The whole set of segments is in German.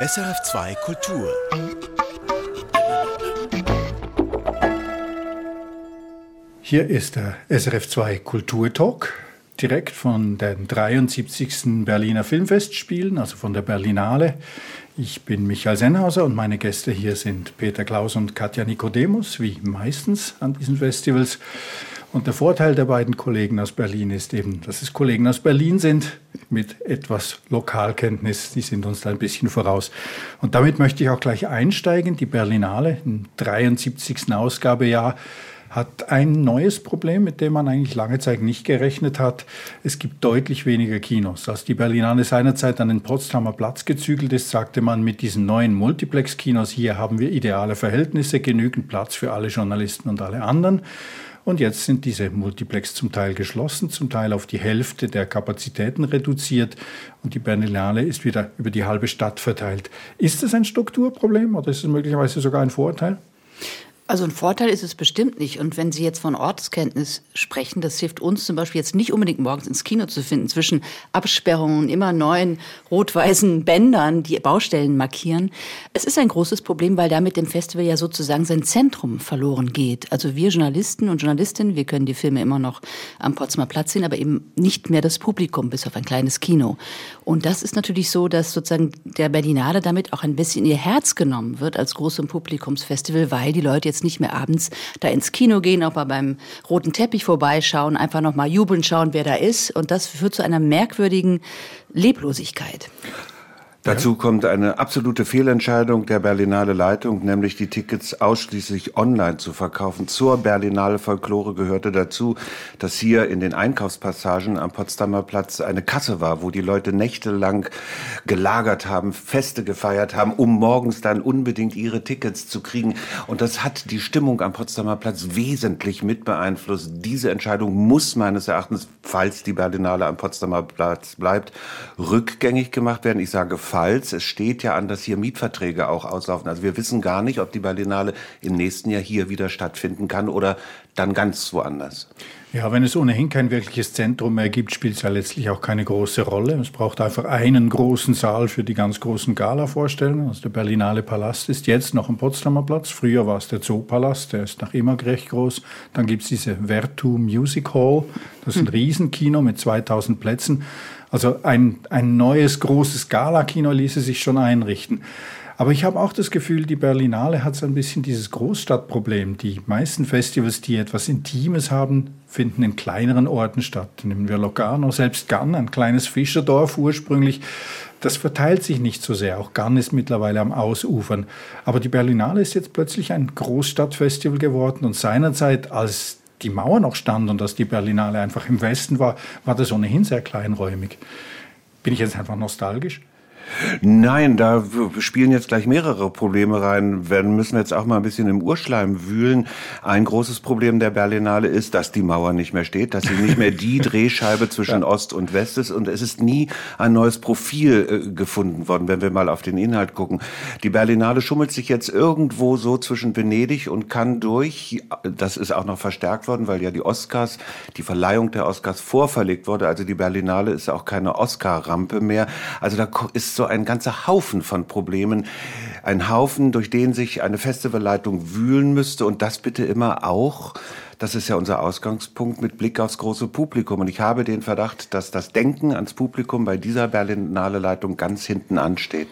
SRF2 Kultur. Hier ist der SRF2 Kulturtalk, direkt von den 73. Berliner Filmfestspielen, also von der Berlinale. Ich bin Michael Sennhauser und meine Gäste hier sind Peter Klaus und Katja Nikodemus, wie meistens an diesen Festivals. Und der Vorteil der beiden Kollegen aus Berlin ist eben, dass es Kollegen aus Berlin sind mit etwas Lokalkenntnis. Die sind uns da ein bisschen voraus. Und damit möchte ich auch gleich einsteigen. Die Berlinale im 73. Ausgabejahr hat ein neues Problem, mit dem man eigentlich lange Zeit nicht gerechnet hat. Es gibt deutlich weniger Kinos. Als die Berlinale seinerzeit an den Potsdamer Platz gezügelt ist, sagte man, mit diesen neuen Multiplex-Kinos hier haben wir ideale Verhältnisse, genügend Platz für alle Journalisten und alle anderen. Und jetzt sind diese Multiplex zum Teil geschlossen, zum Teil auf die Hälfte der Kapazitäten reduziert und die Berlinale ist wieder über die halbe Stadt verteilt. Ist das ein Strukturproblem oder ist es möglicherweise sogar ein Vorteil? Also ein Vorteil ist es bestimmt nicht. Und wenn Sie jetzt von Ortskenntnis sprechen, das hilft uns zum Beispiel jetzt nicht unbedingt morgens ins Kino zu finden, zwischen Absperrungen und immer neuen rot-weißen Bändern, die Baustellen markieren. Es ist ein großes Problem, weil damit dem Festival ja sozusagen sein Zentrum verloren geht. Also wir Journalisten und Journalistinnen, wir können die Filme immer noch am Potsdamer Platz sehen, aber eben nicht mehr das Publikum, bis auf ein kleines Kino. Und das ist natürlich so, dass sozusagen der Berlinale damit auch ein bisschen ihr Herz genommen wird als großem Publikumsfestival, weil die Leute jetzt jetzt nicht mehr abends da ins Kino gehen, auch mal beim roten Teppich vorbeischauen, einfach noch mal jubeln schauen, wer da ist. Und das führt zu einer merkwürdigen Leblosigkeit. Dazu kommt eine absolute Fehlentscheidung der Berlinale Leitung, nämlich die Tickets ausschließlich online zu verkaufen. Zur Berlinale Folklore gehörte dazu, dass hier in den Einkaufspassagen am Potsdamer Platz eine Kasse war, wo die Leute nächtelang gelagert haben, Feste gefeiert haben, um morgens dann unbedingt ihre Tickets zu kriegen. Und das hat die Stimmung am Potsdamer Platz wesentlich mit beeinflusst. Diese Entscheidung muss meines Erachtens, falls die Berlinale am Potsdamer Platz bleibt, rückgängig gemacht werden. Ich sage Falls, es steht ja an, dass hier Mietverträge auch auslaufen. Also wir wissen gar nicht, ob die Berlinale im nächsten Jahr hier wieder stattfinden kann oder dann ganz woanders. Ja, wenn es ohnehin kein wirkliches Zentrum mehr gibt, spielt es ja letztlich auch keine große Rolle. Es braucht einfach einen großen Saal für die ganz großen Gala-Vorstellungen. Also der Berlinale Palast ist jetzt noch am Potsdamer Platz. Früher war es der Zoopalast, der ist nach immer recht groß. Dann gibt es diese Vertu Music Hall. Das ist ein hm. Riesenkino mit 2000 Plätzen. Also ein, ein neues großes Gala-Kino ließe sich schon einrichten. Aber ich habe auch das Gefühl, die Berlinale hat so ein bisschen dieses Großstadtproblem. Die meisten Festivals, die etwas Intimes haben, finden in kleineren Orten statt. Nehmen wir Locarno, selbst Gann, ein kleines Fischerdorf ursprünglich. Das verteilt sich nicht so sehr. Auch Gann ist mittlerweile am Ausufern. Aber die Berlinale ist jetzt plötzlich ein Großstadtfestival geworden und seinerzeit, als die Mauer noch stand und dass die Berlinale einfach im Westen war, war das ohnehin sehr kleinräumig. Bin ich jetzt einfach nostalgisch? Nein, da spielen jetzt gleich mehrere Probleme rein. Wir müssen jetzt auch mal ein bisschen im Urschleim wühlen. Ein großes Problem der Berlinale ist, dass die Mauer nicht mehr steht, dass sie nicht mehr die Drehscheibe zwischen ja. Ost und West ist und es ist nie ein neues Profil äh, gefunden worden, wenn wir mal auf den Inhalt gucken. Die Berlinale schummelt sich jetzt irgendwo so zwischen Venedig und kann durch, das ist auch noch verstärkt worden, weil ja die Oscars, die Verleihung der Oscars vorverlegt wurde. Also die Berlinale ist auch keine Oscar-Rampe mehr. Also da ist so ein ganzer Haufen von Problemen. Ein Haufen, durch den sich eine Festivalleitung wühlen müsste und das bitte immer auch das ist ja unser Ausgangspunkt mit Blick aufs große Publikum. Und ich habe den Verdacht, dass das Denken ans Publikum bei dieser Berlinale Leitung ganz hinten ansteht.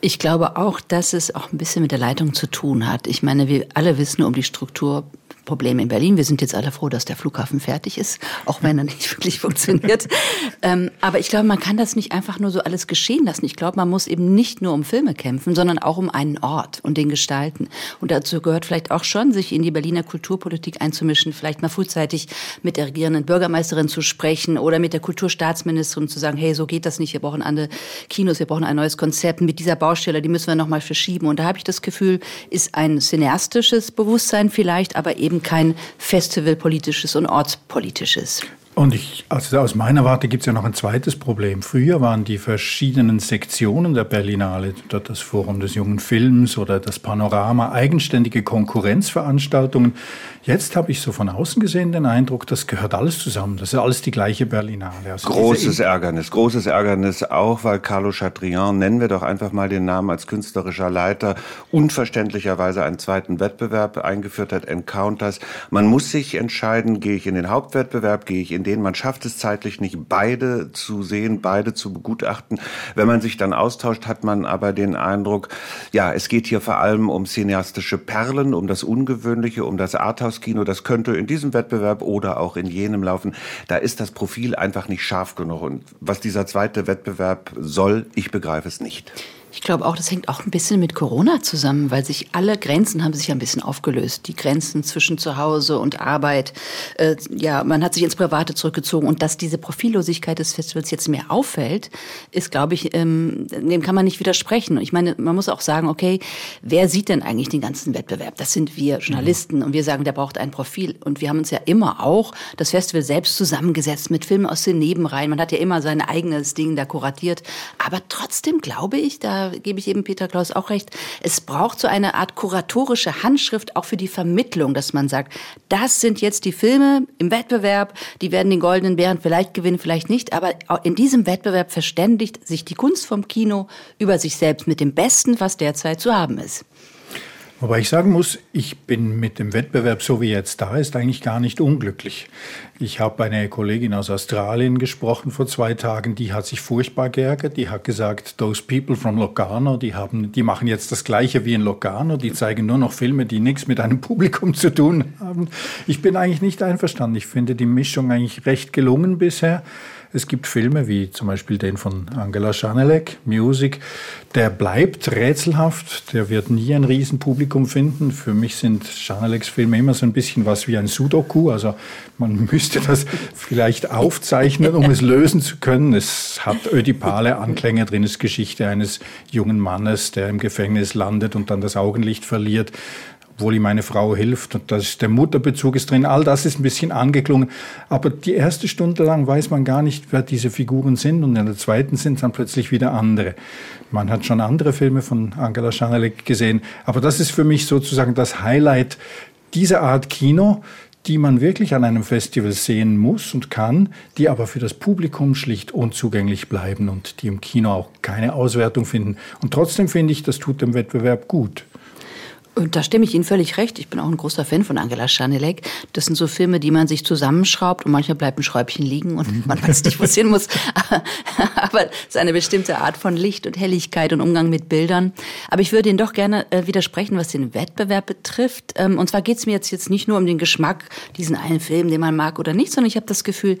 Ich glaube auch, dass es auch ein bisschen mit der Leitung zu tun hat. Ich meine, wir alle wissen um die Struktur Probleme in Berlin. Wir sind jetzt alle froh, dass der Flughafen fertig ist, auch wenn er nicht wirklich funktioniert. ähm, aber ich glaube, man kann das nicht einfach nur so alles geschehen lassen. Ich glaube, man muss eben nicht nur um Filme kämpfen, sondern auch um einen Ort und den gestalten. Und dazu gehört vielleicht auch schon, sich in die Berliner Kulturpolitik einzumischen, vielleicht mal frühzeitig mit der regierenden Bürgermeisterin zu sprechen oder mit der Kulturstaatsministerin zu sagen, hey, so geht das nicht, wir brauchen andere Kinos, wir brauchen ein neues Konzept mit dieser Baustelle, die müssen wir nochmal verschieben. Und da habe ich das Gefühl, ist ein cineastisches Bewusstsein vielleicht, aber eben eben kein festivalpolitisches und ortspolitisches. Und ich, also aus meiner Warte gibt es ja noch ein zweites Problem. Früher waren die verschiedenen Sektionen der Berlinale, das Forum des jungen Films oder das Panorama, eigenständige Konkurrenzveranstaltungen. Jetzt habe ich so von außen gesehen den Eindruck, das gehört alles zusammen. Das ist alles die gleiche Berlinale. Also großes Ärgernis, großes Ärgernis auch, weil Carlo Chatrian, nennen wir doch einfach mal den Namen als künstlerischer Leiter, unverständlicherweise einen zweiten Wettbewerb eingeführt hat, Encounters. Man muss sich entscheiden, gehe ich in den Hauptwettbewerb, gehe ich in in denen man schafft es zeitlich nicht, beide zu sehen, beide zu begutachten. Wenn man sich dann austauscht, hat man aber den Eindruck, ja, es geht hier vor allem um cineastische Perlen, um das Ungewöhnliche, um das Arthouse-Kino. Das könnte in diesem Wettbewerb oder auch in jenem laufen. Da ist das Profil einfach nicht scharf genug. Und was dieser zweite Wettbewerb soll, ich begreife es nicht. Ich glaube auch, das hängt auch ein bisschen mit Corona zusammen, weil sich alle Grenzen haben sich ein bisschen aufgelöst. Die Grenzen zwischen Zuhause und Arbeit. Äh, ja, man hat sich ins Private zurückgezogen und dass diese Profillosigkeit des Festivals jetzt mehr auffällt, ist, glaube ich, ähm, dem kann man nicht widersprechen. Und ich meine, man muss auch sagen, okay, wer sieht denn eigentlich den ganzen Wettbewerb? Das sind wir Journalisten mhm. und wir sagen, der braucht ein Profil. Und wir haben uns ja immer auch das Festival selbst zusammengesetzt mit Filmen aus den Nebenreihen. Man hat ja immer sein eigenes Ding da kuratiert. Aber trotzdem glaube ich, da gebe ich eben Peter Klaus auch recht, es braucht so eine Art kuratorische Handschrift auch für die Vermittlung, dass man sagt, das sind jetzt die Filme im Wettbewerb, die werden den Goldenen Bären vielleicht gewinnen, vielleicht nicht, aber in diesem Wettbewerb verständigt sich die Kunst vom Kino über sich selbst mit dem Besten, was derzeit zu haben ist. Wobei ich sagen muss, ich bin mit dem Wettbewerb, so wie er jetzt da ist, eigentlich gar nicht unglücklich. Ich habe eine Kollegin aus Australien gesprochen vor zwei Tagen, die hat sich furchtbar geärgert. Die hat gesagt, those people from Locarno, die, haben, die machen jetzt das Gleiche wie in Locarno, die zeigen nur noch Filme, die nichts mit einem Publikum zu tun haben. Ich bin eigentlich nicht einverstanden. Ich finde die Mischung eigentlich recht gelungen bisher. Es gibt Filme wie zum Beispiel den von Angela Schanelek, Music, der bleibt rätselhaft, der wird nie ein Riesenpublikum finden. Für mich sind Schaneleks Filme immer so ein bisschen was wie ein Sudoku, also man müsste das vielleicht aufzeichnen, um es lösen zu können. Es hat ödipale Anklänge drin, es ist Geschichte eines jungen Mannes, der im Gefängnis landet und dann das Augenlicht verliert obwohl ihm meine Frau hilft und das, der Mutterbezug ist drin. All das ist ein bisschen angeklungen. Aber die erste Stunde lang weiß man gar nicht, wer diese Figuren sind und in der zweiten sind dann plötzlich wieder andere. Man hat schon andere Filme von Angela Schanelek gesehen, aber das ist für mich sozusagen das Highlight dieser Art Kino, die man wirklich an einem Festival sehen muss und kann, die aber für das Publikum schlicht unzugänglich bleiben und die im Kino auch keine Auswertung finden. Und trotzdem finde ich, das tut dem Wettbewerb gut. Und da stimme ich Ihnen völlig recht. Ich bin auch ein großer Fan von Angela Schanelek. Das sind so Filme, die man sich zusammenschraubt und manchmal bleibt ein Schräubchen liegen und man weiß nicht, wo es hin muss. Aber es ist eine bestimmte Art von Licht und Helligkeit und Umgang mit Bildern. Aber ich würde Ihnen doch gerne äh, widersprechen, was den Wettbewerb betrifft. Ähm, und zwar geht es mir jetzt, jetzt nicht nur um den Geschmack, diesen einen Film, den man mag oder nicht, sondern ich habe das Gefühl,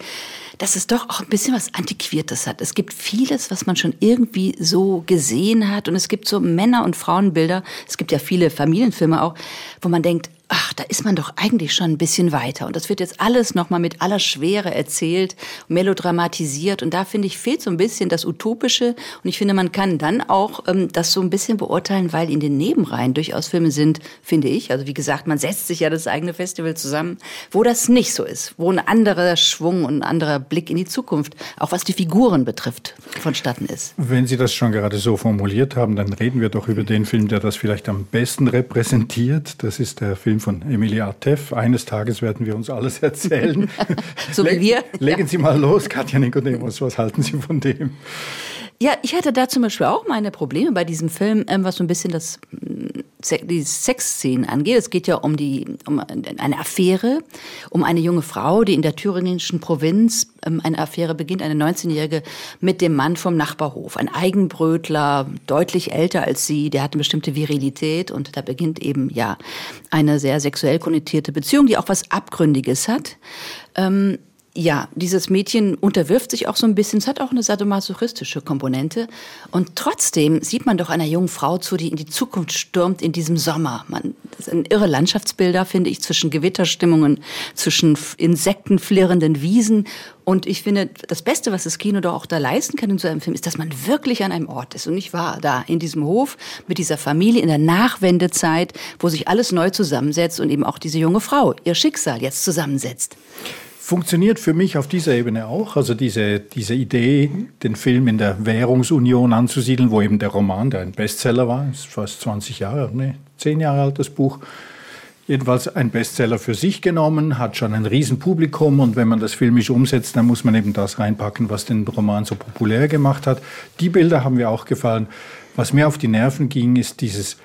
dass es doch auch ein bisschen was Antiquiertes hat. Es gibt vieles, was man schon irgendwie so gesehen hat. Und es gibt so Männer- und Frauenbilder. Es gibt ja viele Familienfilme auch, wo man denkt, ach, da ist man doch eigentlich schon ein bisschen weiter. Und das wird jetzt alles nochmal mit aller Schwere erzählt, melodramatisiert. Und da finde ich, fehlt so ein bisschen das Utopische. Und ich finde, man kann dann auch ähm, das so ein bisschen beurteilen, weil in den Nebenreihen durchaus Filme sind, finde ich. Also wie gesagt, man setzt sich ja das eigene Festival zusammen, wo das nicht so ist, wo ein anderer Schwung und ein anderer Blick in die Zukunft, auch was die Figuren betrifft, vonstatten ist. Wenn Sie das schon gerade so formuliert haben, dann reden wir doch über den Film, der das vielleicht am besten repräsentiert. Das ist der Film von Emilia Atef. Eines Tages werden wir uns alles erzählen. so wie wir. Legen. Sie mal los, Katja Nikodemos. Was halten Sie von dem? Ja, ich hatte da zum Beispiel auch meine Probleme bei diesem Film, ähm, was so ein bisschen das die Sexszenen angeht. Es geht ja um die um eine Affäre, um eine junge Frau, die in der thüringischen Provinz ähm, eine Affäre beginnt, eine 19-jährige mit dem Mann vom Nachbarhof, ein Eigenbrötler, deutlich älter als sie, der hat eine bestimmte Virilität und da beginnt eben ja eine sehr sexuell konnotierte Beziehung, die auch was Abgründiges hat. Ähm, ja, dieses Mädchen unterwirft sich auch so ein bisschen. Es hat auch eine sadomasochistische Komponente. Und trotzdem sieht man doch einer jungen Frau zu, die in die Zukunft stürmt in diesem Sommer. Man, das sind irre Landschaftsbilder, finde ich, zwischen Gewitterstimmungen, zwischen insektenflirrenden Wiesen. Und ich finde, das Beste, was das Kino doch auch da leisten kann in so einem Film, ist, dass man wirklich an einem Ort ist. Und ich war da in diesem Hof mit dieser Familie in der Nachwendezeit, wo sich alles neu zusammensetzt und eben auch diese junge Frau ihr Schicksal jetzt zusammensetzt. Funktioniert für mich auf dieser Ebene auch. Also diese, diese Idee, den Film in der Währungsunion anzusiedeln, wo eben der Roman, der ein Bestseller war, ist fast 20 Jahre, nee, 10 Jahre alt das Buch, jedenfalls ein Bestseller für sich genommen, hat schon ein Riesenpublikum und wenn man das filmisch umsetzt, dann muss man eben das reinpacken, was den Roman so populär gemacht hat. Die Bilder haben mir auch gefallen. Was mir auf die Nerven ging, ist dieses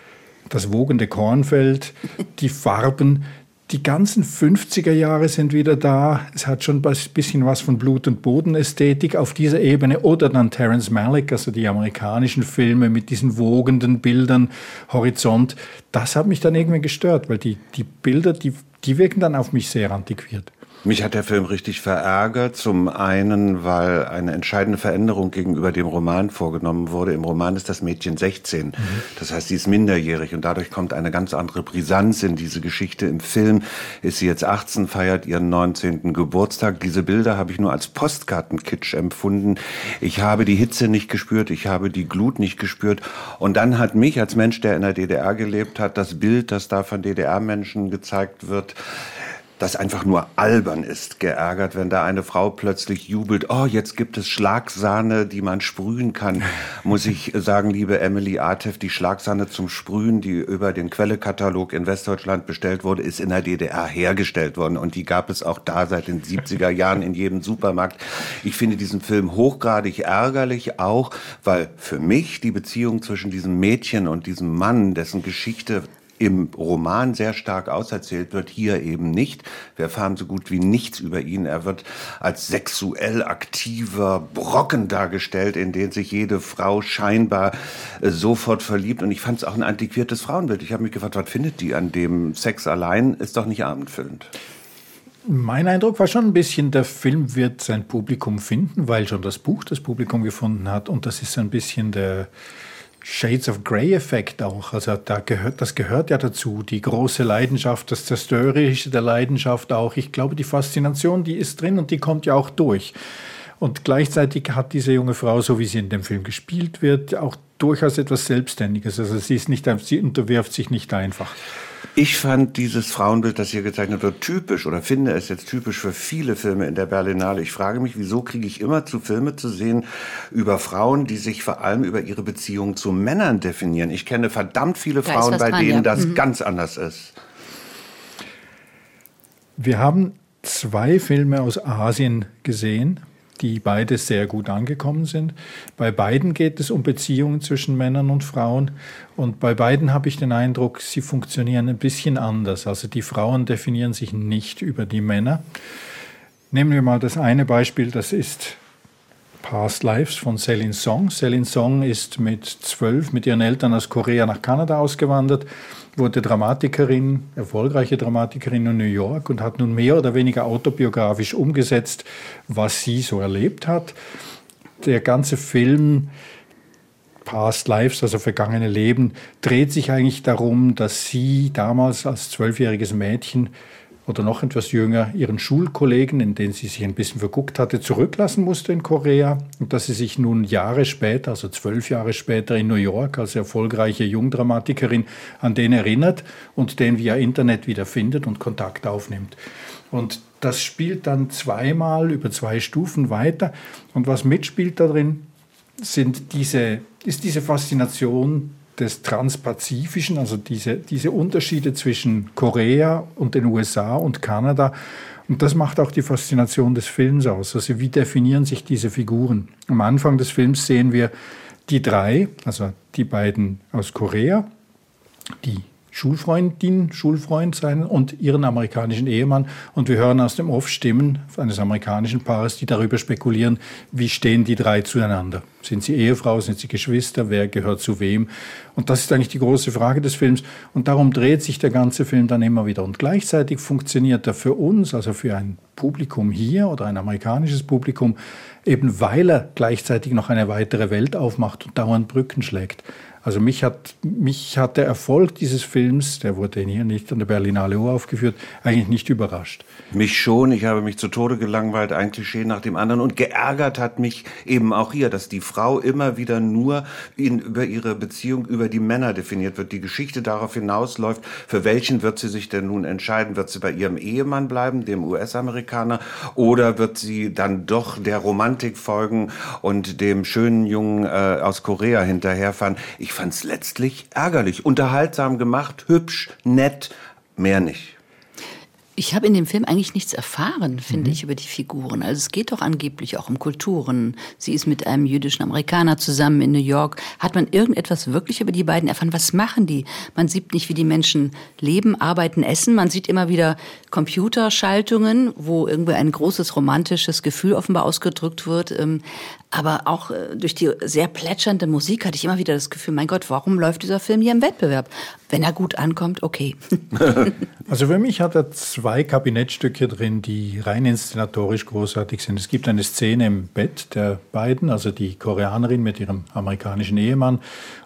das wogende Kornfeld, die Farben, die ganzen 50er Jahre sind wieder da. Es hat schon ein bisschen was von Blut- und Bodenästhetik auf dieser Ebene. Oder dann Terence Malick, also die amerikanischen Filme mit diesen wogenden Bildern, Horizont. Das hat mich dann irgendwie gestört, weil die, die Bilder, die, die wirken dann auf mich sehr antiquiert. Mich hat der Film richtig verärgert. Zum einen, weil eine entscheidende Veränderung gegenüber dem Roman vorgenommen wurde. Im Roman ist das Mädchen 16. Mhm. Das heißt, sie ist minderjährig und dadurch kommt eine ganz andere Brisanz in diese Geschichte. Im Film ist sie jetzt 18, feiert ihren 19. Geburtstag. Diese Bilder habe ich nur als Postkartenkitsch empfunden. Ich habe die Hitze nicht gespürt, ich habe die Glut nicht gespürt. Und dann hat mich als Mensch, der in der DDR gelebt hat, das Bild, das da von DDR-Menschen gezeigt wird, das einfach nur albern ist, geärgert, wenn da eine Frau plötzlich jubelt, oh, jetzt gibt es Schlagsahne, die man sprühen kann. Muss ich sagen, liebe Emily Artef, die Schlagsahne zum Sprühen, die über den Quellekatalog in Westdeutschland bestellt wurde, ist in der DDR hergestellt worden und die gab es auch da seit den 70er Jahren in jedem Supermarkt. Ich finde diesen Film hochgradig ärgerlich auch, weil für mich die Beziehung zwischen diesem Mädchen und diesem Mann, dessen Geschichte im Roman sehr stark auserzählt wird, hier eben nicht. Wir erfahren so gut wie nichts über ihn. Er wird als sexuell aktiver Brocken dargestellt, in den sich jede Frau scheinbar äh, sofort verliebt. Und ich fand es auch ein antiquiertes Frauenbild. Ich habe mich gefragt, was findet die an dem Sex allein? Ist doch nicht abendfüllend. Mein Eindruck war schon ein bisschen, der Film wird sein Publikum finden, weil schon das Buch das Publikum gefunden hat. Und das ist ein bisschen der Shades of Grey-Effekt auch. Also da gehört, das gehört ja dazu. Die große Leidenschaft, das Zerstörerische der Leidenschaft auch. Ich glaube, die Faszination, die ist drin und die kommt ja auch durch. Und gleichzeitig hat diese junge Frau, so wie sie in dem Film gespielt wird, auch durchaus etwas Selbstständiges. Also sie ist nicht, sie unterwirft sich nicht einfach. Ich fand dieses Frauenbild, das hier gezeichnet wird, typisch oder finde es jetzt typisch für viele Filme in der Berlinale. Ich frage mich, wieso kriege ich immer zu Filme zu sehen über Frauen, die sich vor allem über ihre Beziehung zu Männern definieren. Ich kenne verdammt viele da Frauen, bei dran, denen ja. das mhm. ganz anders ist. Wir haben zwei Filme aus Asien gesehen die beide sehr gut angekommen sind. Bei beiden geht es um Beziehungen zwischen Männern und Frauen und bei beiden habe ich den Eindruck, sie funktionieren ein bisschen anders. Also die Frauen definieren sich nicht über die Männer. Nehmen wir mal das eine Beispiel, das ist Past Lives von Celine Song. Celine Song ist mit zwölf mit ihren Eltern aus Korea nach Kanada ausgewandert wurde Dramatikerin, erfolgreiche Dramatikerin in New York und hat nun mehr oder weniger autobiografisch umgesetzt, was sie so erlebt hat. Der ganze Film Past Lives, also vergangene Leben, dreht sich eigentlich darum, dass sie damals als zwölfjähriges Mädchen oder noch etwas jünger ihren Schulkollegen, in den sie sich ein bisschen verguckt hatte, zurücklassen musste in Korea und dass sie sich nun Jahre später, also zwölf Jahre später in New York als erfolgreiche Jungdramatikerin an den erinnert und den via Internet wieder findet und Kontakt aufnimmt. Und das spielt dann zweimal über zwei Stufen weiter und was mitspielt da drin, sind diese, ist diese Faszination des Transpazifischen, also diese, diese Unterschiede zwischen Korea und den USA und Kanada. Und das macht auch die Faszination des Films aus. Also wie definieren sich diese Figuren? Am Anfang des Films sehen wir die drei, also die beiden aus Korea, die Schulfreundin, Schulfreund sein und ihren amerikanischen Ehemann. Und wir hören aus dem Off Stimmen eines amerikanischen Paares, die darüber spekulieren, wie stehen die drei zueinander. Sind sie Ehefrau, sind sie Geschwister, wer gehört zu wem? Und das ist eigentlich die große Frage des Films. Und darum dreht sich der ganze Film dann immer wieder. Und gleichzeitig funktioniert er für uns, also für ein Publikum hier oder ein amerikanisches Publikum, eben weil er gleichzeitig noch eine weitere Welt aufmacht und dauernd Brücken schlägt. Also mich hat, mich hat der Erfolg dieses Films, der wurde hier nicht an der Berlinale aufgeführt, eigentlich nicht überrascht. Mich schon, ich habe mich zu Tode gelangweilt, ein Klischee nach dem anderen und geärgert hat mich eben auch hier, dass die Frau immer wieder nur in, über ihre Beziehung über die Männer definiert wird. Die Geschichte darauf hinausläuft, für welchen wird sie sich denn nun entscheiden? Wird sie bei ihrem Ehemann bleiben, dem US-Amerikaner? Amerikaner oder wird sie dann doch der Romantik folgen und dem schönen Jungen äh, aus Korea hinterherfahren? Ich fand es letztlich ärgerlich, unterhaltsam gemacht, hübsch, nett, mehr nicht. Ich habe in dem Film eigentlich nichts erfahren, finde mhm. ich, über die Figuren. Also es geht doch angeblich auch um Kulturen. Sie ist mit einem jüdischen Amerikaner zusammen in New York. Hat man irgendetwas wirklich über die beiden erfahren? Was machen die? Man sieht nicht, wie die Menschen leben, arbeiten, essen. Man sieht immer wieder Computerschaltungen, wo irgendwie ein großes romantisches Gefühl offenbar ausgedrückt wird. Ähm, aber auch äh, durch die sehr plätschernde Musik hatte ich immer wieder das Gefühl, mein Gott, warum läuft dieser Film hier im Wettbewerb? Wenn er gut ankommt, okay. also für mich hat er zwei Kabinettstücke drin, die rein inszenatorisch großartig sind. Es gibt eine Szene im Bett der beiden, also die Koreanerin mit ihrem amerikanischen Ehemann.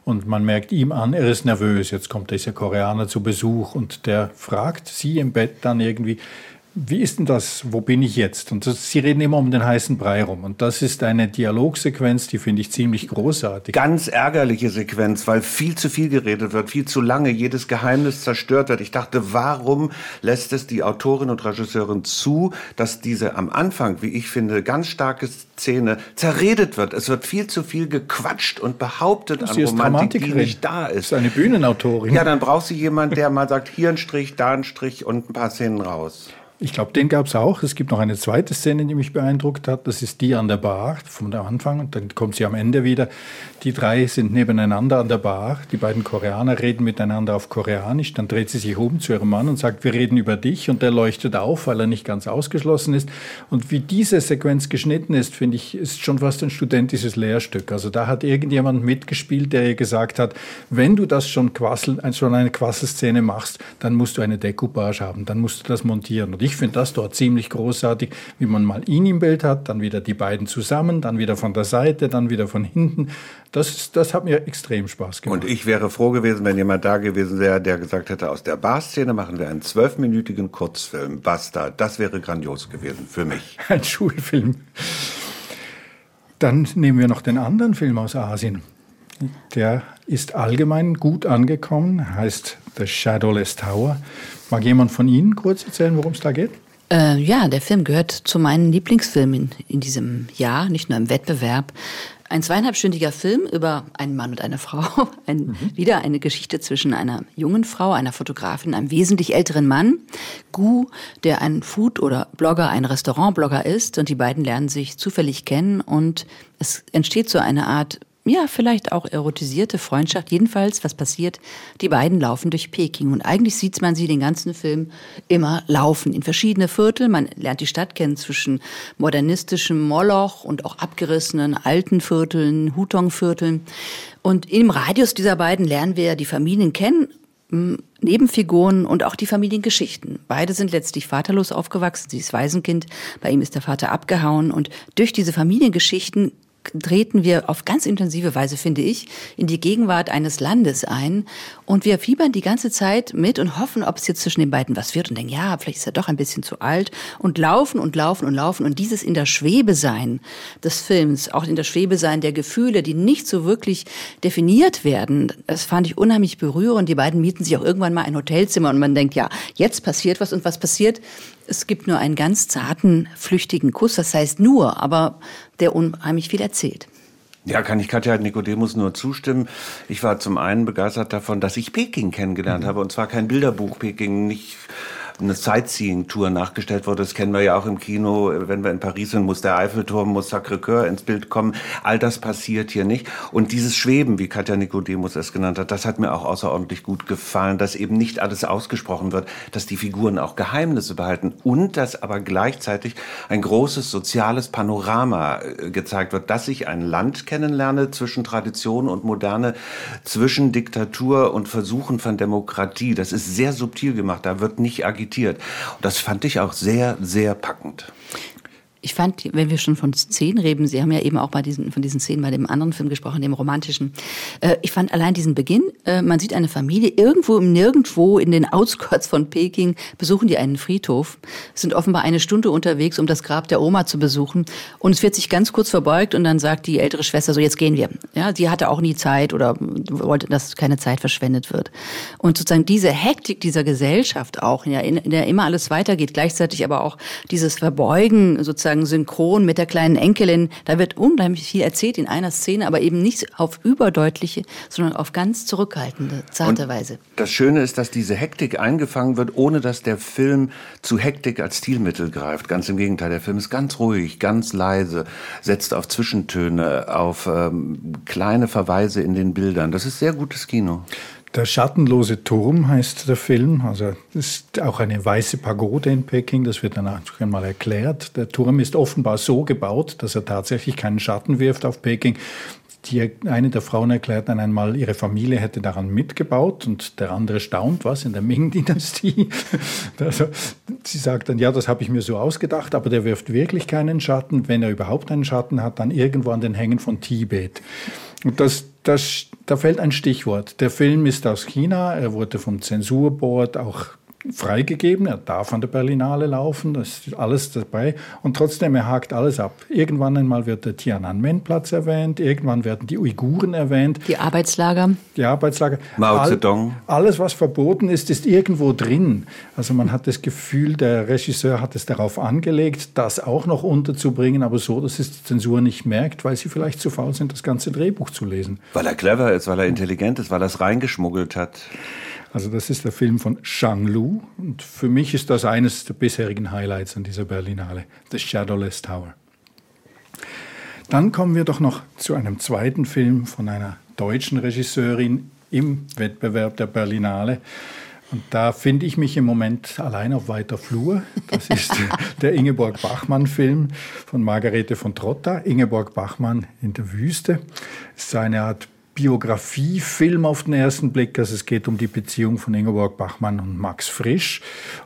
Und man merkt ihm an, er ist nervös. Jetzt kommt dieser Koreaner zu Besuch und der fragt sie im Bett dann irgendwie, wie ist denn das? Wo bin ich jetzt? Und das, Sie reden immer um den heißen Brei rum. Und das ist eine Dialogsequenz, die finde ich ziemlich großartig. Ganz ärgerliche Sequenz, weil viel zu viel geredet wird, viel zu lange, jedes Geheimnis zerstört wird. Ich dachte, warum lässt es die Autorin und Regisseurin zu, dass diese am Anfang, wie ich finde, ganz starke Szene zerredet wird? Es wird viel zu viel gequatscht und behauptet das an Romantik, die nicht da ist. Das ist eine Bühnenautorin. Ja, dann brauchst du jemanden, der mal sagt, hier ein Strich, da ein Strich und ein paar Szenen raus. Ich glaube, den gab es auch. Es gibt noch eine zweite Szene, die mich beeindruckt hat. Das ist die an der Bar vom Anfang und dann kommt sie am Ende wieder. Die drei sind nebeneinander an der Bar. Die beiden Koreaner reden miteinander auf Koreanisch. Dann dreht sie sich um zu ihrem Mann und sagt, wir reden über dich. Und der leuchtet auf, weil er nicht ganz ausgeschlossen ist. Und wie diese Sequenz geschnitten ist, finde ich, ist schon fast ein studentisches Lehrstück. Also da hat irgendjemand mitgespielt, der ihr gesagt hat, wenn du das schon, Quassel, schon eine Quasselszene machst, dann musst du eine Decoupage haben, dann musst du das montieren. Und ich ich finde das dort ziemlich großartig, wie man mal ihn im Bild hat, dann wieder die beiden zusammen, dann wieder von der Seite, dann wieder von hinten. Das, das hat mir extrem Spaß gemacht. Und ich wäre froh gewesen, wenn jemand da gewesen wäre, der gesagt hätte, aus der Barszene machen wir einen zwölfminütigen Kurzfilm. Basta. Das wäre grandios gewesen für mich. Ein Schulfilm. Dann nehmen wir noch den anderen Film aus Asien. Der ist allgemein gut angekommen, heißt The Shadowless Tower. Mag jemand von Ihnen kurz erzählen, worum es da geht? Äh, ja, der Film gehört zu meinen Lieblingsfilmen in, in diesem Jahr, nicht nur im Wettbewerb. Ein zweieinhalbstündiger Film über einen Mann und eine Frau. Ein, mhm. Wieder eine Geschichte zwischen einer jungen Frau, einer Fotografin, einem wesentlich älteren Mann, Gu, der ein Food- oder Blogger, ein Restaurantblogger ist. Und die beiden lernen sich zufällig kennen und es entsteht so eine Art ja, vielleicht auch erotisierte Freundschaft. Jedenfalls, was passiert? Die beiden laufen durch Peking und eigentlich sieht man sie den ganzen Film immer laufen in verschiedene Viertel. Man lernt die Stadt kennen zwischen modernistischem Moloch und auch abgerissenen alten Vierteln, Hutong-Vierteln. Und im Radius dieser beiden lernen wir die Familien kennen Nebenfiguren und auch die Familiengeschichten. Beide sind letztlich vaterlos aufgewachsen. Sie ist Waisenkind. Bei ihm ist der Vater abgehauen. Und durch diese Familiengeschichten treten wir auf ganz intensive Weise, finde ich, in die Gegenwart eines Landes ein. Und wir fiebern die ganze Zeit mit und hoffen, ob es jetzt zwischen den beiden was wird und denken, ja, vielleicht ist er doch ein bisschen zu alt. Und laufen und laufen und laufen. Und dieses in der Schwebe sein des Films, auch in der Schwebe sein der Gefühle, die nicht so wirklich definiert werden, das fand ich unheimlich berührend. Die beiden mieten sich auch irgendwann mal ein Hotelzimmer und man denkt, ja, jetzt passiert was und was passiert? Es gibt nur einen ganz zarten, flüchtigen Kuss, das heißt nur, aber der unheimlich viel erzählt. Ja, kann ich Katja Nikodemus nur zustimmen. Ich war zum einen begeistert davon, dass ich Peking kennengelernt mhm. habe. Und zwar kein Bilderbuch Peking, nicht eine Sightseeing-Tour nachgestellt wurde. Das kennen wir ja auch im Kino. Wenn wir in Paris sind, muss der Eiffelturm, muss Sacré-Cœur ins Bild kommen. All das passiert hier nicht. Und dieses Schweben, wie Katja Nikodemus es genannt hat, das hat mir auch außerordentlich gut gefallen, dass eben nicht alles ausgesprochen wird, dass die Figuren auch Geheimnisse behalten und dass aber gleichzeitig ein großes soziales Panorama äh, gezeigt wird, dass ich ein Land kennenlerne zwischen Tradition und Moderne, zwischen Diktatur und Versuchen von Demokratie. Das ist sehr subtil gemacht. Da wird nicht agitiert zitiert. Und das fand ich auch sehr, sehr packend. Ich fand, wenn wir schon von Szenen reden, Sie haben ja eben auch bei diesen, von diesen Szenen bei dem anderen Film gesprochen, dem romantischen. Äh, ich fand allein diesen Beginn, äh, man sieht eine Familie irgendwo im Nirgendwo in den Outskirts von Peking, besuchen die einen Friedhof, sind offenbar eine Stunde unterwegs, um das Grab der Oma zu besuchen. Und es wird sich ganz kurz verbeugt und dann sagt die ältere Schwester so, jetzt gehen wir. Ja, sie hatte auch nie Zeit oder wollte, dass keine Zeit verschwendet wird. Und sozusagen diese Hektik dieser Gesellschaft auch, in der immer alles weitergeht, gleichzeitig aber auch dieses Verbeugen sozusagen sozusagen synchron mit der kleinen Enkelin. Da wird unheimlich viel erzählt in einer Szene, aber eben nicht auf überdeutliche, sondern auf ganz zurückhaltende, zarte Und Weise. Das Schöne ist, dass diese Hektik eingefangen wird, ohne dass der Film zu Hektik als Stilmittel greift. Ganz im Gegenteil, der Film ist ganz ruhig, ganz leise, setzt auf Zwischentöne, auf ähm, kleine Verweise in den Bildern. Das ist sehr gutes Kino. Der schattenlose Turm heißt der Film. Also ist auch eine weiße Pagode in Peking. Das wird dann auch einmal erklärt. Der Turm ist offenbar so gebaut, dass er tatsächlich keinen Schatten wirft auf Peking. Die, eine der Frauen erklärt dann einmal, ihre Familie hätte daran mitgebaut und der andere staunt, was, in der Ming-Dynastie? Also, sie sagt dann, ja, das habe ich mir so ausgedacht, aber der wirft wirklich keinen Schatten. Wenn er überhaupt einen Schatten hat, dann irgendwo an den Hängen von Tibet. Und das, das, da fällt ein Stichwort. Der Film ist aus China, er wurde vom Zensurboard auch freigegeben, er darf an der Berlinale laufen, das ist alles dabei und trotzdem, er hakt alles ab. Irgendwann einmal wird der Tiananmen-Platz erwähnt, irgendwann werden die Uiguren erwähnt. Die Arbeitslager. Die Arbeitslager. Mao Zedong. All, alles, was verboten ist, ist irgendwo drin. Also man hat das Gefühl, der Regisseur hat es darauf angelegt, das auch noch unterzubringen, aber so, dass es die Zensur nicht merkt, weil sie vielleicht zu faul sind, das ganze Drehbuch zu lesen. Weil er clever ist, weil er intelligent ist, weil er es reingeschmuggelt hat. Also das ist der Film von Shang Lu und für mich ist das eines der bisherigen Highlights an dieser Berlinale, The Shadowless Tower. Dann kommen wir doch noch zu einem zweiten Film von einer deutschen Regisseurin im Wettbewerb der Berlinale. Und da finde ich mich im Moment allein auf weiter Flur. Das ist der Ingeborg Bachmann-Film von Margarete von Trotta. Ingeborg Bachmann in der Wüste. Es ist eine Art Biografiefilm auf den ersten Blick. Also es geht um die Beziehung von Ingeborg Bachmann und Max Frisch.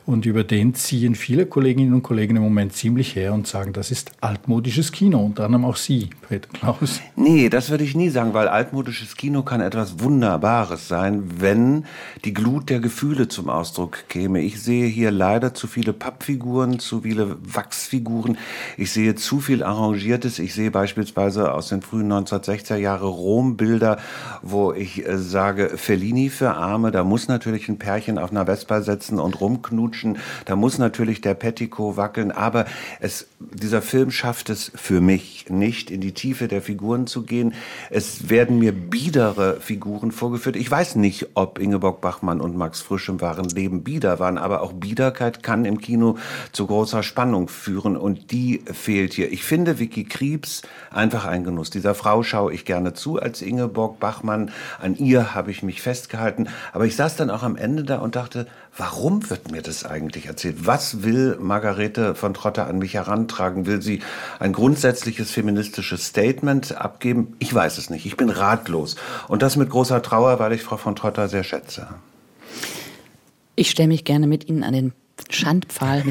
Und über den ziehen viele Kolleginnen und Kollegen im Moment ziemlich her und sagen, das ist altmodisches Kino. Unter anderem auch Sie, Peter Klaus. Nee, das würde ich nie sagen, weil altmodisches Kino kann etwas Wunderbares sein, wenn die Glut der Gefühle zum Ausdruck käme. Ich sehe hier leider zu viele Pappfiguren, zu viele Wachsfiguren. Ich sehe zu viel Arrangiertes. Ich sehe beispielsweise aus den frühen 1960er Jahre Rombilder wo ich äh, sage, Fellini für Arme, da muss natürlich ein Pärchen auf einer Vespa setzen und rumknutschen, da muss natürlich der Pettico wackeln, aber es, dieser Film schafft es für mich nicht, in die Tiefe der Figuren zu gehen. Es werden mir biedere Figuren vorgeführt. Ich weiß nicht, ob Ingeborg Bachmann und Max Frisch im wahren Leben bieder waren, aber auch Biederkeit kann im Kino zu großer Spannung führen und die fehlt hier. Ich finde Vicky Kriebs einfach ein Genuss. Dieser Frau schaue ich gerne zu als Ingeborg Ingeborg Bachmann, an ihr habe ich mich festgehalten. Aber ich saß dann auch am Ende da und dachte, warum wird mir das eigentlich erzählt? Was will Margarete von Trotter an mich herantragen? Will sie ein grundsätzliches feministisches Statement abgeben? Ich weiß es nicht. Ich bin ratlos. Und das mit großer Trauer, weil ich Frau von Trotter sehr schätze. Ich stelle mich gerne mit Ihnen an den Schandpfahl.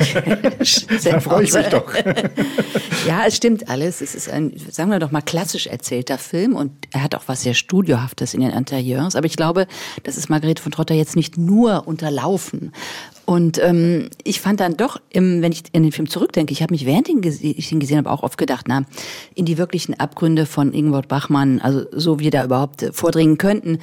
da freue ich mich doch. ja, es stimmt alles. Es ist ein, sagen wir doch mal, klassisch erzählter Film und er hat auch was sehr Studiohaftes in den Interieurs. Aber ich glaube, das ist Margarete von Trotter jetzt nicht nur unterlaufen. Und ähm, ich fand dann doch, im, wenn ich in den Film zurückdenke, ich habe mich während ich ihn gesehen habe auch oft gedacht, na, in die wirklichen Abgründe von Ingward Bachmann, also so wie wir da überhaupt vordringen könnten,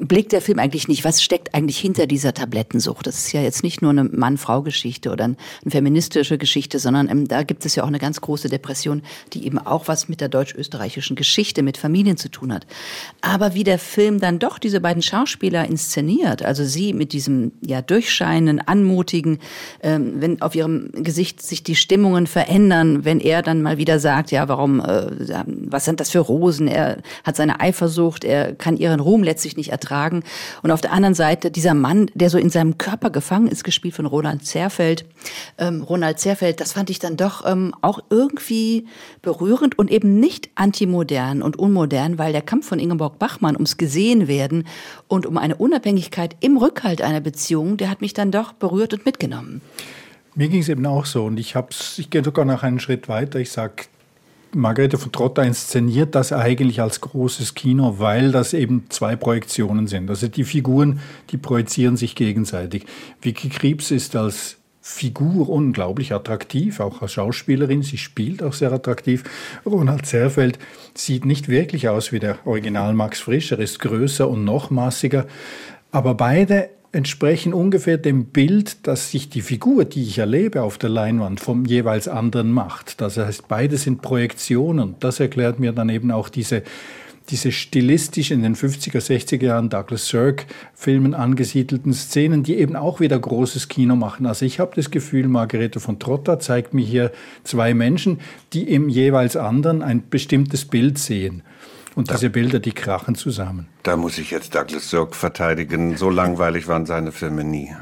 blickt der Film eigentlich nicht, was steckt eigentlich hinter dieser Tablettensucht. Das ist ja jetzt nicht nur eine Mann-Frau-Geschichte oder eine feministische Geschichte, sondern ähm, da gibt es ja auch eine ganz große Depression, die eben auch was mit der deutsch-österreichischen Geschichte, mit Familien zu tun hat. Aber wie der Film dann doch diese beiden Schauspieler inszeniert, also sie mit diesem ja durchscheinenden, anmutigen, ähm, wenn auf ihrem Gesicht sich die Stimmungen verändern, wenn er dann mal wieder sagt, ja, warum, äh, was sind das für Rosen? Er hat seine Eifersucht, er kann ihren Ruhm letztlich nicht ertragen. Und auf der anderen Seite dieser Mann, der so in seinem Körper gefangen ist, gespielt von Ronald Zerfeld. Ähm, Ronald Zerfeld, das fand ich dann doch ähm, auch irgendwie berührend und eben nicht antimodern und unmodern, weil der Kampf von Ingeborg Bachmann ums Gesehenwerden und um eine Unabhängigkeit im Rückhalt einer Beziehung, der hat mich dann doch berührt und mitgenommen. Mir ging es eben auch so und ich, ich gehe sogar noch einen Schritt weiter. Ich sage, Margarete von Trotta inszeniert das eigentlich als großes Kino, weil das eben zwei Projektionen sind. Also die Figuren, die projizieren sich gegenseitig. Vicky Krebs ist als Figur unglaublich attraktiv, auch als Schauspielerin. Sie spielt auch sehr attraktiv. Ronald Zerfeld sieht nicht wirklich aus wie der Original Max Frisch. Er ist größer und noch massiger. Aber beide entsprechen ungefähr dem Bild, das sich die Figur, die ich erlebe auf der Leinwand, vom jeweils anderen macht. Das heißt, beide sind Projektionen. Das erklärt mir dann eben auch diese, diese stilistisch in den 50er, 60er Jahren Douglas Sirk Filmen angesiedelten Szenen, die eben auch wieder großes Kino machen. Also ich habe das Gefühl, Margarete von Trotta zeigt mir hier zwei Menschen, die im jeweils anderen ein bestimmtes Bild sehen. Und diese Bilder, die krachen zusammen. Da muss ich jetzt Douglas Sirk verteidigen. So langweilig waren seine Filme nie.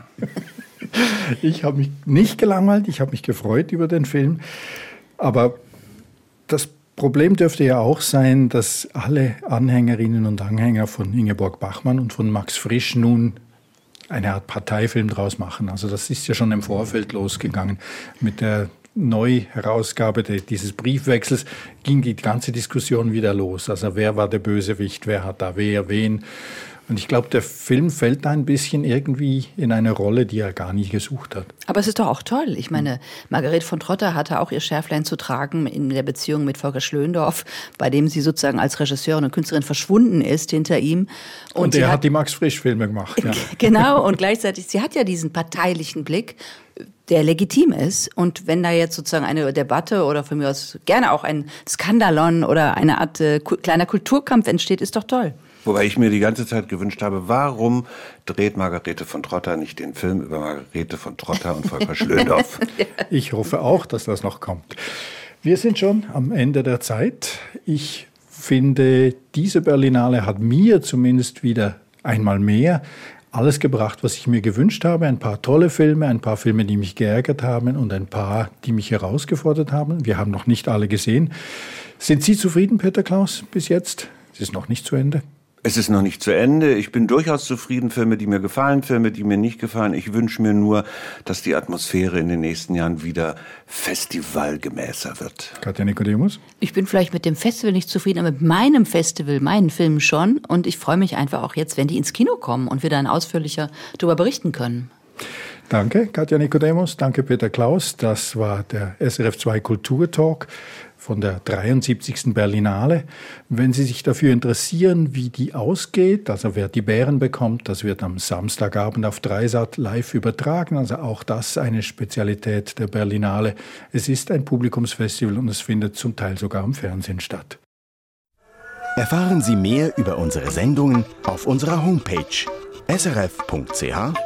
ich habe mich nicht gelangweilt, ich habe mich gefreut über den Film. Aber das Problem dürfte ja auch sein, dass alle Anhängerinnen und Anhänger von Ingeborg Bachmann und von Max Frisch nun eine Art Parteifilm draus machen. Also das ist ja schon im Vorfeld losgegangen mit der Neuherausgabe dieses Briefwechsels ging die ganze Diskussion wieder los. Also wer war der Bösewicht, wer hat da wer, wen. Und ich glaube, der Film fällt da ein bisschen irgendwie in eine Rolle, die er gar nicht gesucht hat. Aber es ist doch auch toll. Ich meine, Margarete von Trotter hatte auch ihr Schärflein zu tragen in der Beziehung mit Volker Schlöndorff, bei dem sie sozusagen als Regisseurin und Künstlerin verschwunden ist hinter ihm. Und, und er hat, hat die Max Frisch-Filme gemacht. Ja. genau, und gleichzeitig, sie hat ja diesen parteilichen Blick der legitim ist. Und wenn da jetzt sozusagen eine Debatte oder von mir aus gerne auch ein Skandalon oder eine Art äh, kleiner Kulturkampf entsteht, ist doch toll. Wobei ich mir die ganze Zeit gewünscht habe, warum dreht Margarete von Trotter nicht den Film über Margarete von Trotter und Volker Schlöndorff? Ich hoffe auch, dass das noch kommt. Wir sind schon am Ende der Zeit. Ich finde, diese Berlinale hat mir zumindest wieder einmal mehr alles gebracht, was ich mir gewünscht habe. Ein paar tolle Filme, ein paar Filme, die mich geärgert haben und ein paar, die mich herausgefordert haben. Wir haben noch nicht alle gesehen. Sind Sie zufrieden, Peter Klaus, bis jetzt? Es ist noch nicht zu Ende. Es ist noch nicht zu Ende. Ich bin durchaus zufrieden. Filme, die mir gefallen, Filme, die mir nicht gefallen. Ich wünsche mir nur, dass die Atmosphäre in den nächsten Jahren wieder festivalgemäßer wird. Katja Nikodemus? Ich bin vielleicht mit dem Festival nicht zufrieden, aber mit meinem Festival, meinen Filmen schon. Und ich freue mich einfach auch jetzt, wenn die ins Kino kommen und wir dann ausführlicher darüber berichten können. Danke, Katja Nikodemus. Danke, Peter Klaus. Das war der SRF 2 Kulturtalk von der 73. Berlinale. Wenn Sie sich dafür interessieren, wie die ausgeht, also wer die Bären bekommt, das wird am Samstagabend auf Dreisat live übertragen. Also auch das eine Spezialität der Berlinale. Es ist ein Publikumsfestival und es findet zum Teil sogar im Fernsehen statt. Erfahren Sie mehr über unsere Sendungen auf unserer Homepage srf.ch-kultur.